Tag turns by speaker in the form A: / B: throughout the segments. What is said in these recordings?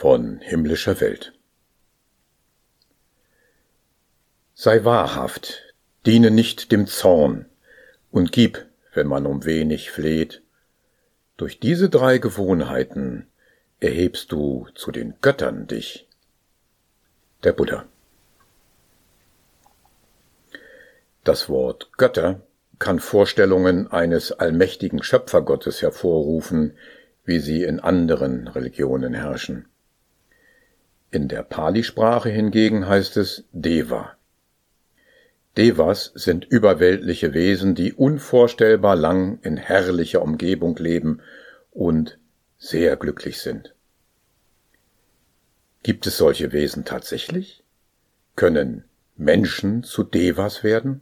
A: von himmlischer Welt. Sei wahrhaft, diene nicht dem Zorn und gib, wenn man um wenig fleht. Durch diese drei Gewohnheiten erhebst du zu den Göttern dich. Der Buddha. Das Wort Götter kann Vorstellungen eines allmächtigen Schöpfergottes hervorrufen, wie sie in anderen Religionen herrschen. In der Pali-Sprache hingegen heißt es Deva. Devas sind überweltliche Wesen, die unvorstellbar lang in herrlicher Umgebung leben und sehr glücklich sind. Gibt es solche Wesen tatsächlich? Können Menschen zu Devas werden?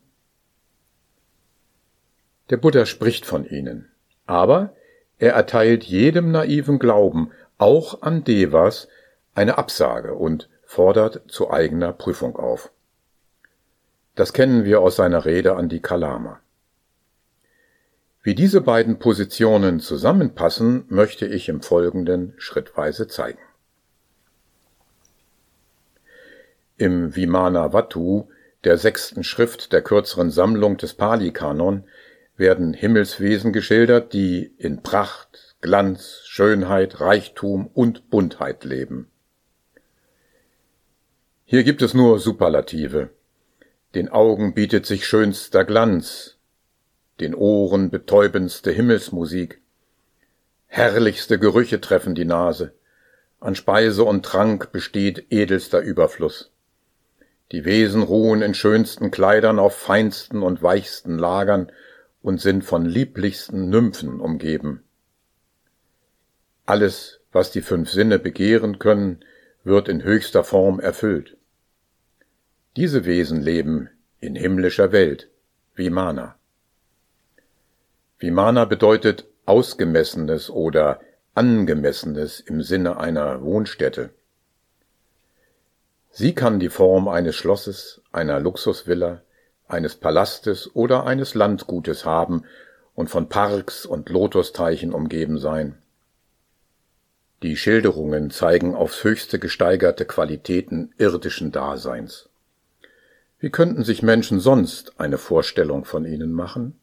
A: Der Buddha spricht von ihnen, aber er erteilt jedem naiven Glauben, auch an Devas, eine Absage und fordert zu eigener Prüfung auf. Das kennen wir aus seiner Rede an die Kalama. Wie diese beiden Positionen zusammenpassen, möchte ich im Folgenden schrittweise zeigen. Im Vimana Vattu, der sechsten Schrift der kürzeren Sammlung des Pali-Kanon, werden Himmelswesen geschildert, die in Pracht, Glanz, Schönheit, Reichtum und Buntheit leben. Hier gibt es nur Superlative. Den Augen bietet sich schönster Glanz, den Ohren betäubendste Himmelsmusik, herrlichste Gerüche treffen die Nase, an Speise und Trank besteht edelster Überfluss. Die Wesen ruhen in schönsten Kleidern auf feinsten und weichsten Lagern und sind von lieblichsten Nymphen umgeben. Alles, was die fünf Sinne begehren können, wird in höchster Form erfüllt. Diese Wesen leben in himmlischer Welt, Vimana. Vimana bedeutet ausgemessenes oder angemessenes im Sinne einer Wohnstätte. Sie kann die Form eines Schlosses, einer Luxusvilla, eines Palastes oder eines Landgutes haben und von Parks und Lotusteichen umgeben sein. Die Schilderungen zeigen aufs höchste gesteigerte Qualitäten irdischen Daseins. Wie könnten sich Menschen sonst eine Vorstellung von ihnen machen?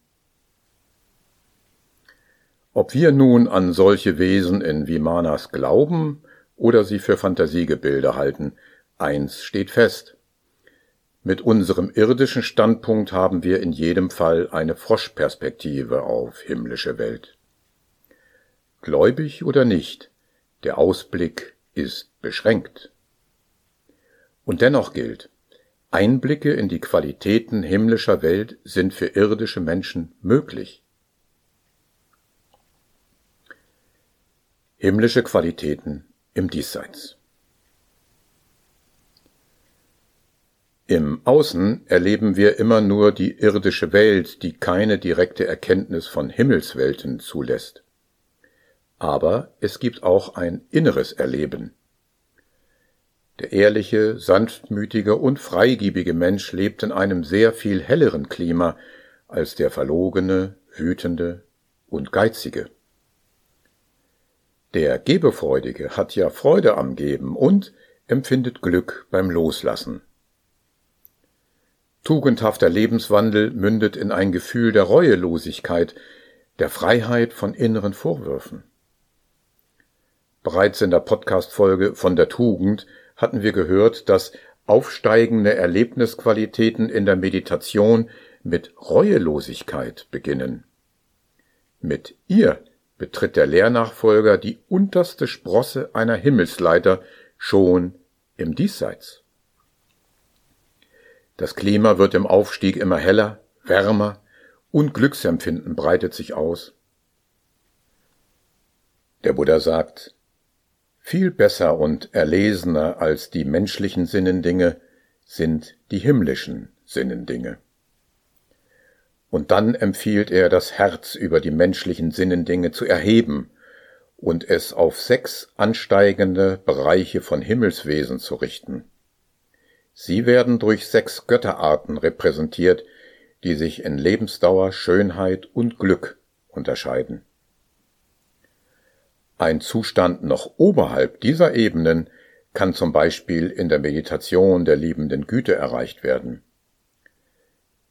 A: Ob wir nun an solche Wesen in Vimanas glauben oder sie für Fantasiegebilde halten, eins steht fest. Mit unserem irdischen Standpunkt haben wir in jedem Fall eine Froschperspektive auf himmlische Welt. Gläubig oder nicht, der Ausblick ist beschränkt. Und dennoch gilt, Einblicke in die Qualitäten himmlischer Welt sind für irdische Menschen möglich. Himmlische Qualitäten im Diesseits. Im Außen erleben wir immer nur die irdische Welt, die keine direkte Erkenntnis von Himmelswelten zulässt. Aber es gibt auch ein inneres Erleben. Der ehrliche, sanftmütige und freigiebige Mensch lebt in einem sehr viel helleren Klima als der verlogene, wütende und geizige. Der Gebefreudige hat ja Freude am Geben und empfindet Glück beim Loslassen. Tugendhafter Lebenswandel mündet in ein Gefühl der Reuelosigkeit, der Freiheit von inneren Vorwürfen. Bereits in der Podcast-Folge von der Tugend hatten wir gehört, dass aufsteigende Erlebnisqualitäten in der Meditation mit Reuelosigkeit beginnen. Mit ihr betritt der Lehrnachfolger die unterste Sprosse einer Himmelsleiter schon im Diesseits. Das Klima wird im Aufstieg immer heller, wärmer und Glücksempfinden breitet sich aus. Der Buddha sagt, viel besser und erlesener als die menschlichen Sinnendinge sind die himmlischen Sinnendinge. Und dann empfiehlt er, das Herz über die menschlichen Sinnendinge zu erheben und es auf sechs ansteigende Bereiche von Himmelswesen zu richten. Sie werden durch sechs Götterarten repräsentiert, die sich in Lebensdauer, Schönheit und Glück unterscheiden. Ein Zustand noch oberhalb dieser Ebenen kann zum Beispiel in der Meditation der liebenden Güte erreicht werden.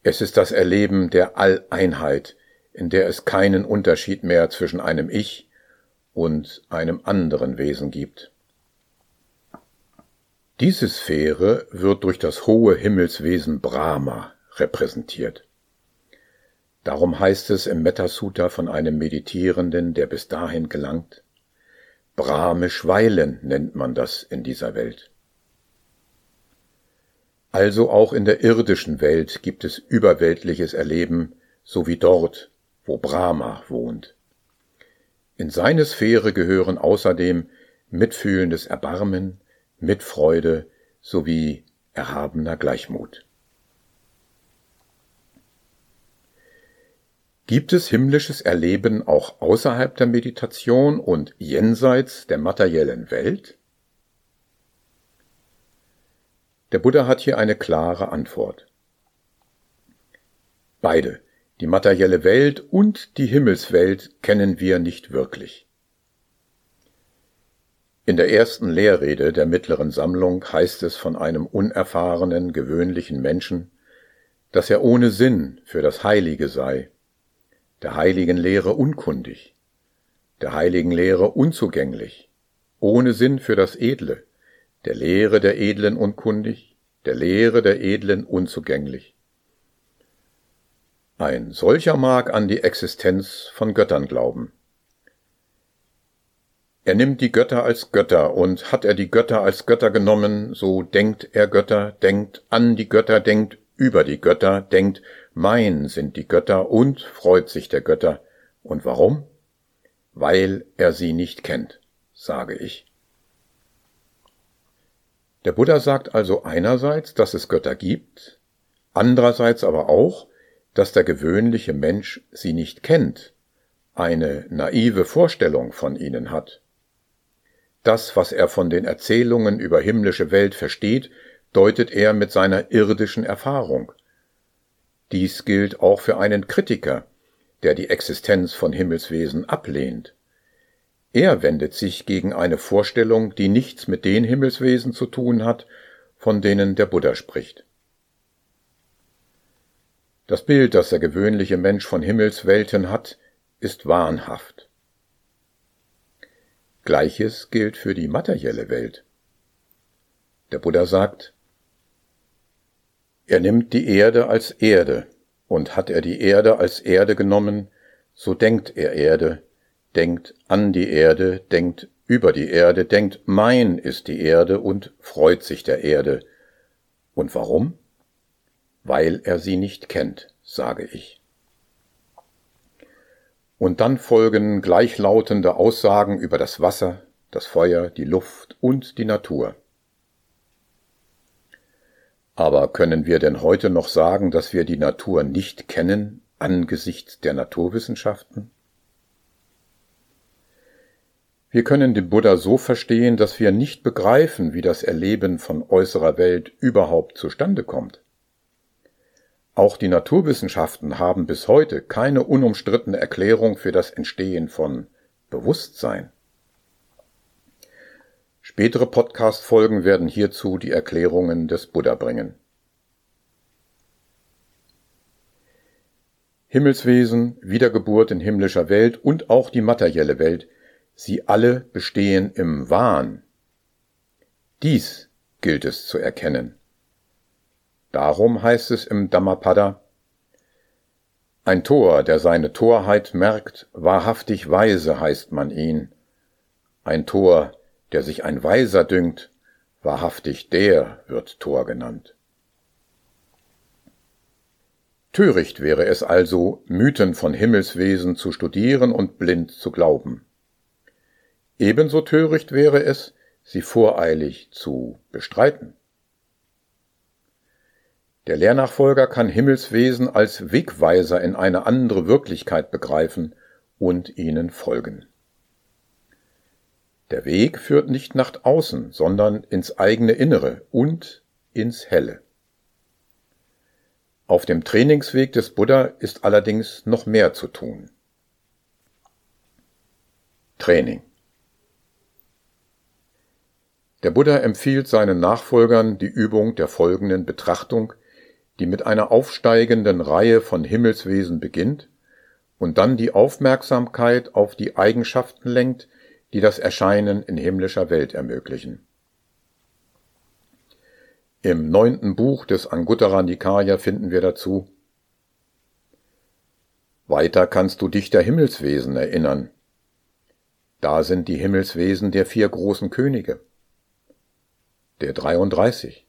A: Es ist das Erleben der Alleinheit, in der es keinen Unterschied mehr zwischen einem Ich und einem anderen Wesen gibt. Diese Sphäre wird durch das hohe Himmelswesen Brahma repräsentiert. Darum heißt es im Metasutta von einem Meditierenden, der bis dahin gelangt, Brahmisch weilen nennt man das in dieser Welt. Also auch in der irdischen Welt gibt es überweltliches Erleben, so wie dort, wo Brahma wohnt. In seine Sphäre gehören außerdem mitfühlendes Erbarmen, Mitfreude sowie erhabener Gleichmut. Gibt es himmlisches Erleben auch außerhalb der Meditation und jenseits der materiellen Welt? Der Buddha hat hier eine klare Antwort. Beide, die materielle Welt und die Himmelswelt, kennen wir nicht wirklich. In der ersten Lehrrede der mittleren Sammlung heißt es von einem unerfahrenen, gewöhnlichen Menschen, dass er ohne Sinn für das Heilige sei, der heiligen Lehre unkundig, der heiligen Lehre unzugänglich, ohne Sinn für das Edle, der Lehre der Edlen unkundig, der Lehre der Edlen unzugänglich. Ein solcher mag an die Existenz von Göttern glauben, er nimmt die Götter als Götter, und hat er die Götter als Götter genommen, so denkt er Götter, denkt an die Götter, denkt über die Götter, denkt, mein sind die Götter und freut sich der Götter. Und warum? Weil er sie nicht kennt, sage ich. Der Buddha sagt also einerseits, dass es Götter gibt, andererseits aber auch, dass der gewöhnliche Mensch sie nicht kennt, eine naive Vorstellung von ihnen hat. Das, was er von den Erzählungen über himmlische Welt versteht, deutet er mit seiner irdischen Erfahrung. Dies gilt auch für einen Kritiker, der die Existenz von Himmelswesen ablehnt. Er wendet sich gegen eine Vorstellung, die nichts mit den Himmelswesen zu tun hat, von denen der Buddha spricht. Das Bild, das der gewöhnliche Mensch von Himmelswelten hat, ist wahnhaft. Gleiches gilt für die materielle Welt. Der Buddha sagt, er nimmt die Erde als Erde, und hat er die Erde als Erde genommen, so denkt er Erde, denkt an die Erde, denkt über die Erde, denkt mein ist die Erde und freut sich der Erde. Und warum? Weil er sie nicht kennt, sage ich. Und dann folgen gleichlautende Aussagen über das Wasser, das Feuer, die Luft und die Natur. Aber können wir denn heute noch sagen, dass wir die Natur nicht kennen angesichts der Naturwissenschaften? Wir können den Buddha so verstehen, dass wir nicht begreifen, wie das Erleben von äußerer Welt überhaupt zustande kommt. Auch die Naturwissenschaften haben bis heute keine unumstrittene Erklärung für das Entstehen von Bewusstsein. Spätere Podcast-Folgen werden hierzu die Erklärungen des Buddha bringen. Himmelswesen, Wiedergeburt in himmlischer Welt und auch die materielle Welt, sie alle bestehen im Wahn. Dies gilt es zu erkennen. Darum heißt es im Dhammapada, ein Tor, der seine Torheit merkt, wahrhaftig weise heißt man ihn. Ein Tor, der sich ein Weiser dünkt, wahrhaftig der wird Tor genannt. Töricht wäre es also, Mythen von Himmelswesen zu studieren und blind zu glauben. Ebenso töricht wäre es, sie voreilig zu bestreiten. Der Lehrnachfolger kann Himmelswesen als Wegweiser in eine andere Wirklichkeit begreifen und ihnen folgen. Der Weg führt nicht nach außen, sondern ins eigene Innere und ins Helle. Auf dem Trainingsweg des Buddha ist allerdings noch mehr zu tun. Training. Der Buddha empfiehlt seinen Nachfolgern die Übung der folgenden Betrachtung, die mit einer aufsteigenden Reihe von Himmelswesen beginnt und dann die Aufmerksamkeit auf die Eigenschaften lenkt, die das Erscheinen in himmlischer Welt ermöglichen. Im neunten Buch des Anguttara Nikaya finden wir dazu Weiter kannst du dich der Himmelswesen erinnern. Da sind die Himmelswesen der vier großen Könige der 33,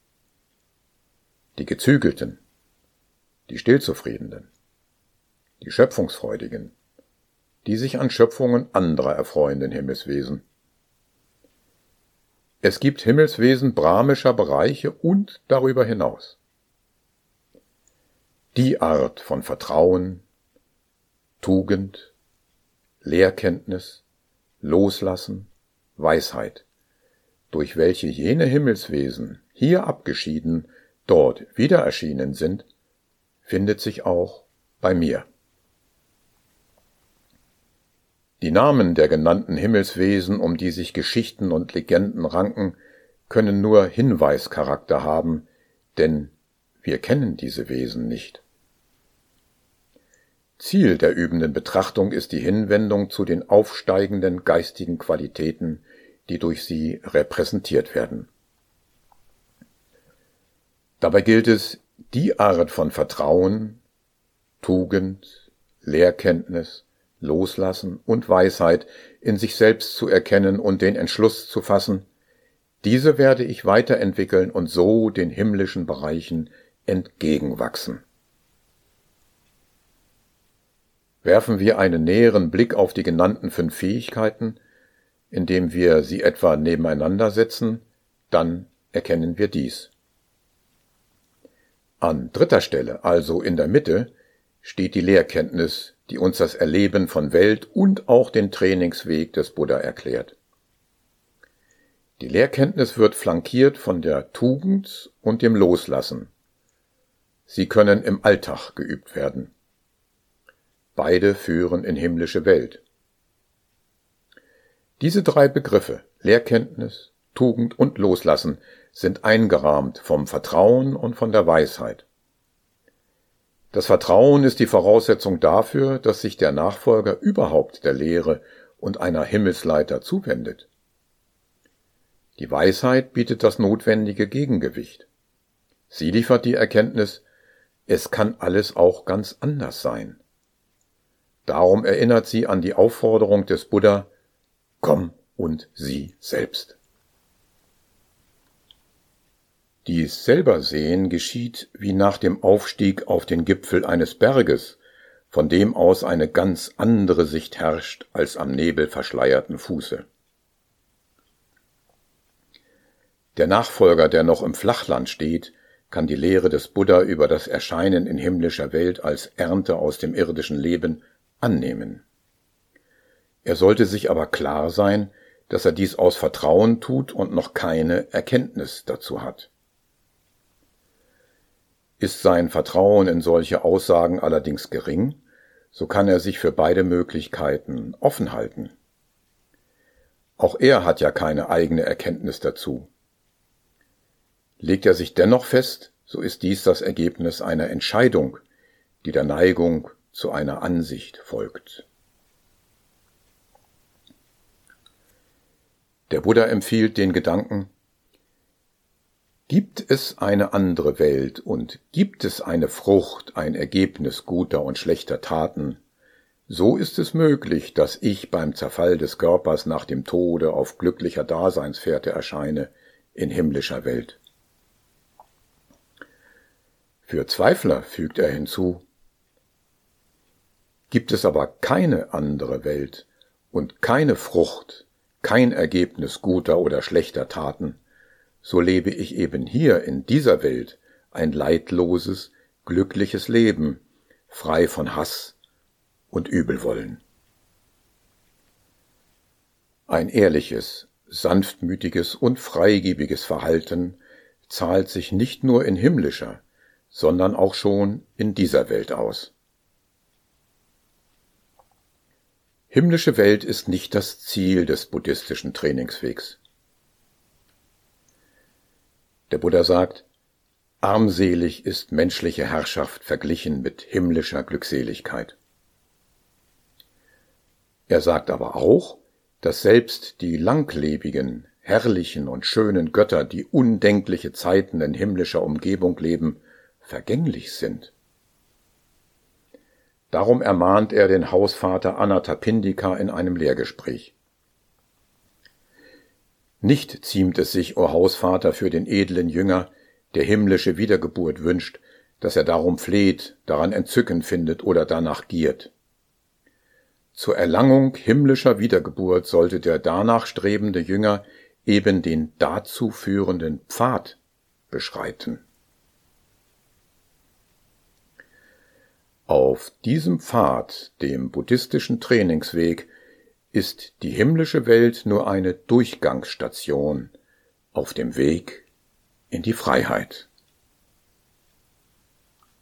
A: die Gezügelten, die Stillzufriedenen, die Schöpfungsfreudigen, die sich an Schöpfungen anderer erfreuenden Himmelswesen. Es gibt Himmelswesen brahmischer Bereiche und darüber hinaus. Die Art von Vertrauen, Tugend, Lehrkenntnis, Loslassen, Weisheit, durch welche jene Himmelswesen, hier abgeschieden, dort wieder erschienen sind, findet sich auch bei mir. Die Namen der genannten Himmelswesen, um die sich Geschichten und Legenden ranken, können nur Hinweischarakter haben, denn wir kennen diese Wesen nicht. Ziel der übenden Betrachtung ist die Hinwendung zu den aufsteigenden geistigen Qualitäten, die durch sie repräsentiert werden. Dabei gilt es, die Art von Vertrauen, Tugend, Lehrkenntnis, Loslassen und Weisheit in sich selbst zu erkennen und den Entschluss zu fassen, diese werde ich weiterentwickeln und so den himmlischen Bereichen entgegenwachsen. Werfen wir einen näheren Blick auf die genannten fünf Fähigkeiten, indem wir sie etwa nebeneinander setzen, dann erkennen wir dies. An dritter Stelle, also in der Mitte, steht die Lehrkenntnis, die uns das Erleben von Welt und auch den Trainingsweg des Buddha erklärt. Die Lehrkenntnis wird flankiert von der Tugend und dem Loslassen. Sie können im Alltag geübt werden. Beide führen in himmlische Welt. Diese drei Begriffe Lehrkenntnis, Tugend und Loslassen sind eingerahmt vom Vertrauen und von der Weisheit. Das Vertrauen ist die Voraussetzung dafür, dass sich der Nachfolger überhaupt der Lehre und einer Himmelsleiter zuwendet. Die Weisheit bietet das notwendige Gegengewicht. Sie liefert die Erkenntnis, es kann alles auch ganz anders sein. Darum erinnert sie an die Aufforderung des Buddha, komm und sieh selbst. Dies selber sehen geschieht wie nach dem Aufstieg auf den Gipfel eines Berges, von dem aus eine ganz andere Sicht herrscht als am Nebel verschleierten Fuße. Der Nachfolger, der noch im Flachland steht, kann die Lehre des Buddha über das Erscheinen in himmlischer Welt als Ernte aus dem irdischen Leben annehmen. Er sollte sich aber klar sein, dass er dies aus Vertrauen tut und noch keine Erkenntnis dazu hat. Ist sein Vertrauen in solche Aussagen allerdings gering, so kann er sich für beide Möglichkeiten offen halten. Auch er hat ja keine eigene Erkenntnis dazu. Legt er sich dennoch fest, so ist dies das Ergebnis einer Entscheidung, die der Neigung zu einer Ansicht folgt. Der Buddha empfiehlt den Gedanken, Gibt es eine andere Welt und gibt es eine Frucht, ein Ergebnis guter und schlechter Taten, so ist es möglich, dass ich beim Zerfall des Körpers nach dem Tode auf glücklicher Daseinsfährte erscheine in himmlischer Welt. Für Zweifler fügt er hinzu, gibt es aber keine andere Welt und keine Frucht, kein Ergebnis guter oder schlechter Taten, so lebe ich eben hier in dieser Welt ein leidloses, glückliches Leben, frei von Hass und Übelwollen. Ein ehrliches, sanftmütiges und freigebiges Verhalten zahlt sich nicht nur in himmlischer, sondern auch schon in dieser Welt aus. Himmlische Welt ist nicht das Ziel des buddhistischen Trainingswegs. Der Buddha sagt, armselig ist menschliche Herrschaft verglichen mit himmlischer Glückseligkeit. Er sagt aber auch, dass selbst die langlebigen, herrlichen und schönen Götter, die undenkliche Zeiten in himmlischer Umgebung leben, vergänglich sind. Darum ermahnt er den Hausvater Anatapindika in einem Lehrgespräch. Nicht ziemt es sich, o Hausvater, für den edlen Jünger, der himmlische Wiedergeburt wünscht, dass er darum fleht, daran Entzücken findet oder danach giert. Zur Erlangung himmlischer Wiedergeburt sollte der danach strebende Jünger eben den dazu führenden Pfad beschreiten. Auf diesem Pfad, dem buddhistischen Trainingsweg, ist die himmlische Welt nur eine Durchgangsstation auf dem Weg in die Freiheit.